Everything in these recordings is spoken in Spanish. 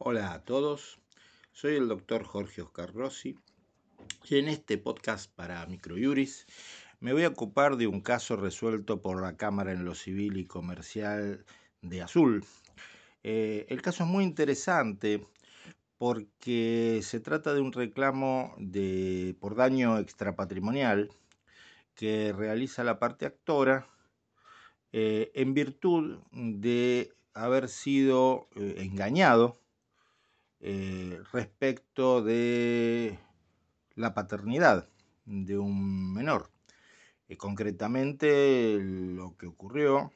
Hola a todos, soy el doctor Jorge Oscar Rossi y en este podcast para Microjuris me voy a ocupar de un caso resuelto por la Cámara en lo Civil y Comercial de Azul. Eh, el caso es muy interesante porque se trata de un reclamo de, por daño extrapatrimonial que realiza la parte actora eh, en virtud de haber sido eh, engañado eh, respecto de la paternidad de un menor. concretamente lo que ocurrió,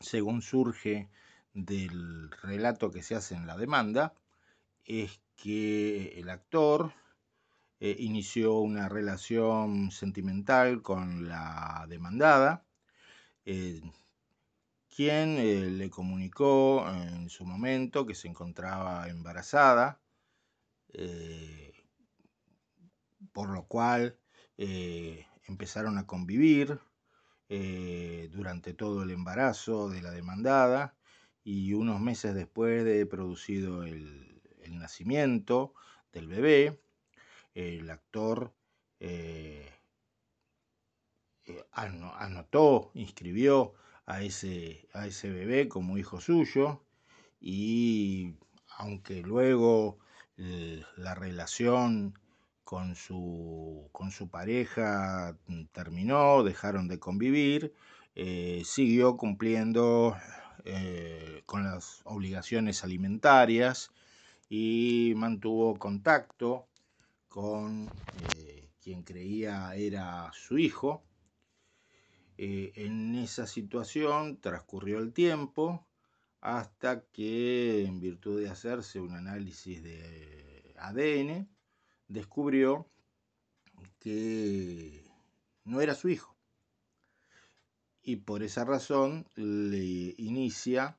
según surge del relato que se hace en la demanda, es que el actor inició una relación sentimental con la demandada, eh, eh, le comunicó en su momento que se encontraba embarazada, eh, por lo cual empezaron a convivir durante todo el embarazo de la demandada y unos meses después de producido el, nacimiento del bebé, el actor eh, anotó, inscribió a ese, a ese bebé como hijo suyo y aunque luego eh, la relación con su, con su pareja terminó, dejaron de convivir, eh, siguió cumpliendo con las obligaciones alimentarias y mantuvo contacto con quien creía era su hijo eh, en esa situación transcurrió el tiempo hasta que, en virtud de hacerse un análisis de ADN, descubrió que no era su hijo. Y por esa razón le inicia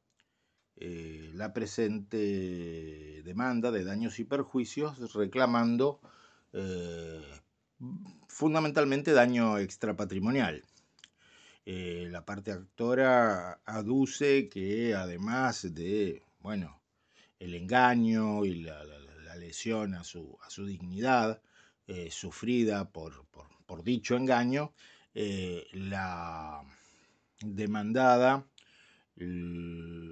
eh, la presente demanda de daños y perjuicios reclamando eh, fundamentalmente daño extrapatrimonial. Eh, la parte actora aduce que además de, bueno, el engaño y la, lesión a su, a su dignidad eh, sufrida por, por, dicho engaño, eh, la demandada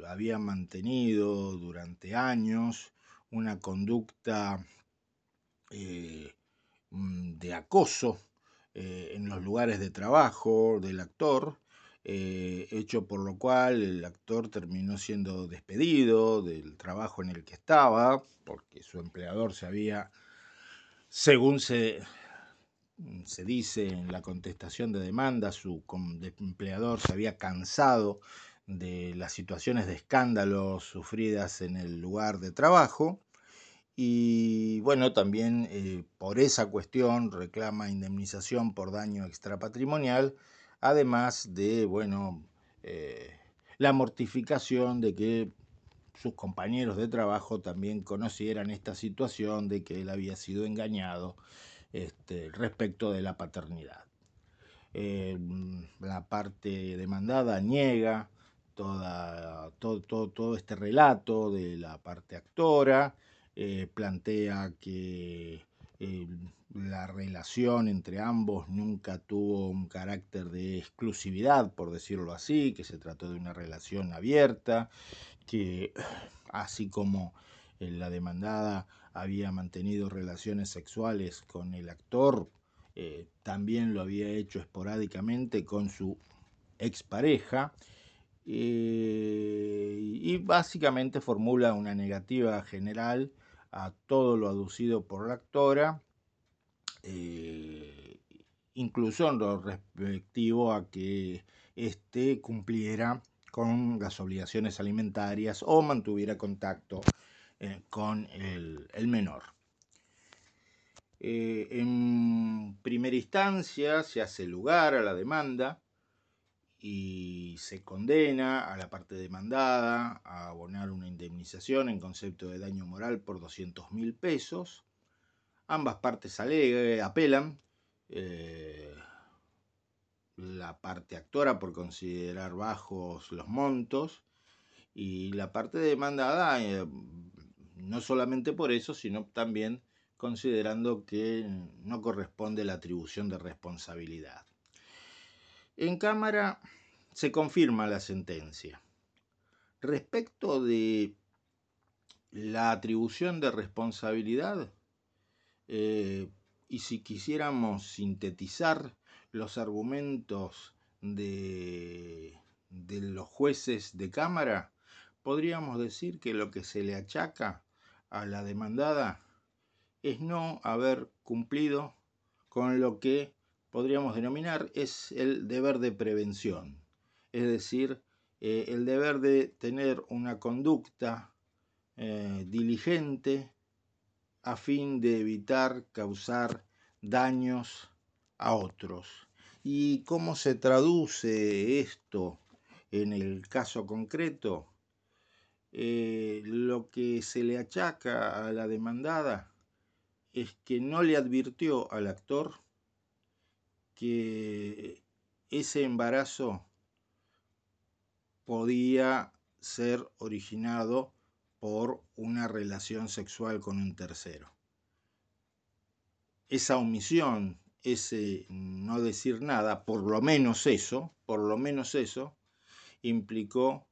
había mantenido durante años una conducta mm, de acoso eh, en los lugares de trabajo del actor, eh, hecho por lo cual el actor terminó siendo despedido del trabajo en el que estaba, porque su empleador se había, según se, se dice en la contestación de demanda, su empleador se había cansado de las situaciones de escándalo sufridas en el lugar de trabajo y bueno, también eh, por esa cuestión reclama indemnización por daño extrapatrimonial, además de, bueno, eh, la mortificación de que sus compañeros de trabajo también conocieran esta situación de que él había sido engañado este, respecto de la paternidad. Eh, la parte demandada niega todo, todo, todo este relato de la parte actora, eh, plantea que eh, la relación entre ambos nunca tuvo un carácter de exclusividad, por decirlo así, que se trató de una relación abierta, que así como eh, la demandada había mantenido relaciones sexuales con el actor, también lo había hecho esporádicamente con su expareja. y básicamente formula una negativa general a todo lo aducido por la actora, eh, incluso en lo respectivo a que éste cumpliera con las obligaciones alimentarias o mantuviera contacto eh, con el, menor. Eh, en primera instancia se hace lugar a la demanda y se condena a la parte demandada a abonar una indemnización en concepto de daño moral por 200 mil pesos. Ambas partes apelan. Eh, la parte actora por considerar bajos los montos y la parte demandada eh, no solamente por eso, sino también considerando que no corresponde la atribución de responsabilidad. En Cámara se confirma la sentencia. Respecto de la atribución de responsabilidad, eh, y si quisiéramos sintetizar los argumentos de, de los jueces de Cámara, podríamos decir que lo que se le achaca a la demandada es no haber cumplido con lo que podríamos denominar es el deber de prevención, es decir, eh, el deber de tener una conducta eh, diligente a fin de evitar causar daños a otros. ¿Y cómo se traduce esto en el caso concreto? Eh, lo que se le achaca a la demandada es que no le advirtió al actor que ese embarazo podía ser originado por una relación sexual con un tercero. Esa omisión, ese no decir nada, por lo menos eso, por lo menos eso, implicó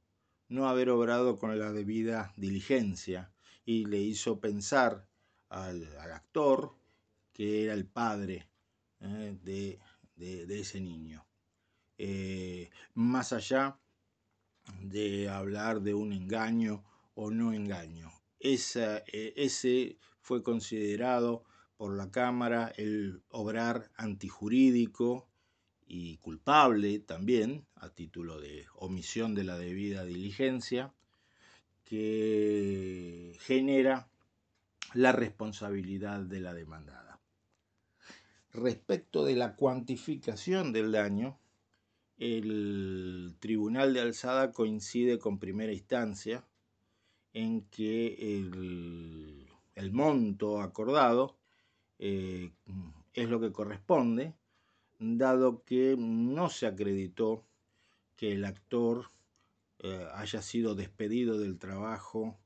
no haber obrado con la debida diligencia y le hizo pensar al, actor que era el padre eh, de, ese niño. Eh, más allá de hablar de un engaño o no engaño. Eh, ese fue considerado por la Cámara el obrar antijurídico y culpable también, a título de omisión de la debida diligencia, que genera la responsabilidad de la demandada. Respecto de la cuantificación del daño, el Tribunal de Alzada coincide con primera instancia en que el, monto acordado eh, es lo que corresponde, dado que no se acreditó que el actor eh, haya sido despedido del trabajo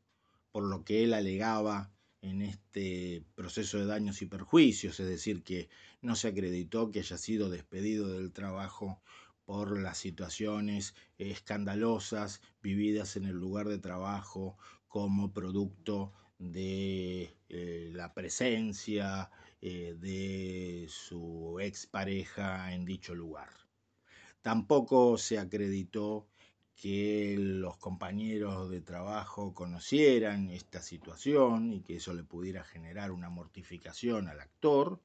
por lo que él alegaba en este proceso de daños y perjuicios, es decir, que no se acreditó que haya sido despedido del trabajo por las situaciones escandalosas vividas en el lugar de trabajo como producto de eh, la presencia eh, de su expareja en dicho lugar. Tampoco se acreditó que los compañeros de trabajo conocieran esta situación y que eso le pudiera generar una mortificación al actor.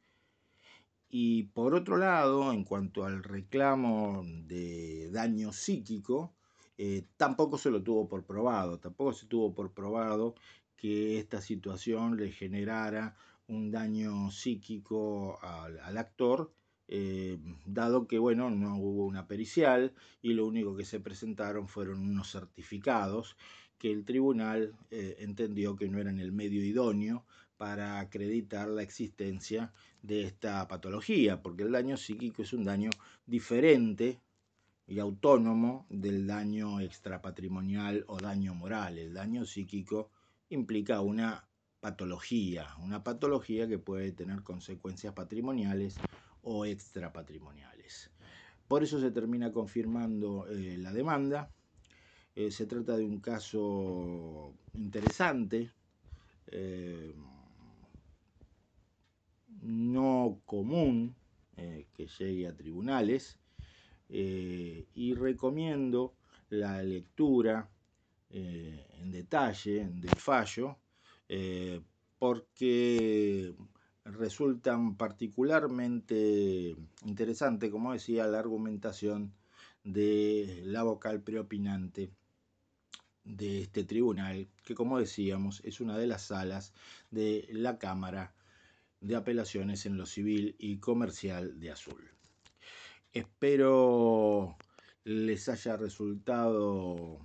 Y por otro lado, en cuanto al reclamo de daño psíquico, eh, tampoco se lo tuvo por probado, tampoco se tuvo por probado que esta situación le generara un daño psíquico al actor eh, dado que bueno, no hubo una pericial y lo único que se presentaron fueron unos certificados que el tribunal eh, entendió que no eran el medio idóneo para acreditar la existencia de esta patología, porque el daño psíquico es un daño diferente y autónomo del daño extrapatrimonial o daño moral. El daño psíquico implica una patología, una patología que puede tener consecuencias patrimoniales o extrapatrimoniales. Por eso se termina confirmando eh, la demanda. Eh, se trata de un caso interesante, eh, no común que llegue a tribunales, y recomiendo la lectura en detalle del fallo, porque resultan particularmente interesante, como decía, la argumentación de la vocal preopinante de este tribunal, que como decíamos es una de las salas de la Cámara de Apelaciones en lo Civil y Comercial de Azul. Espero les haya resultado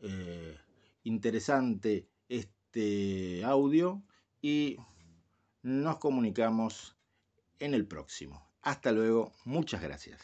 eh, interesante este audio y nos comunicamos en el próximo. Hasta luego, muchas gracias.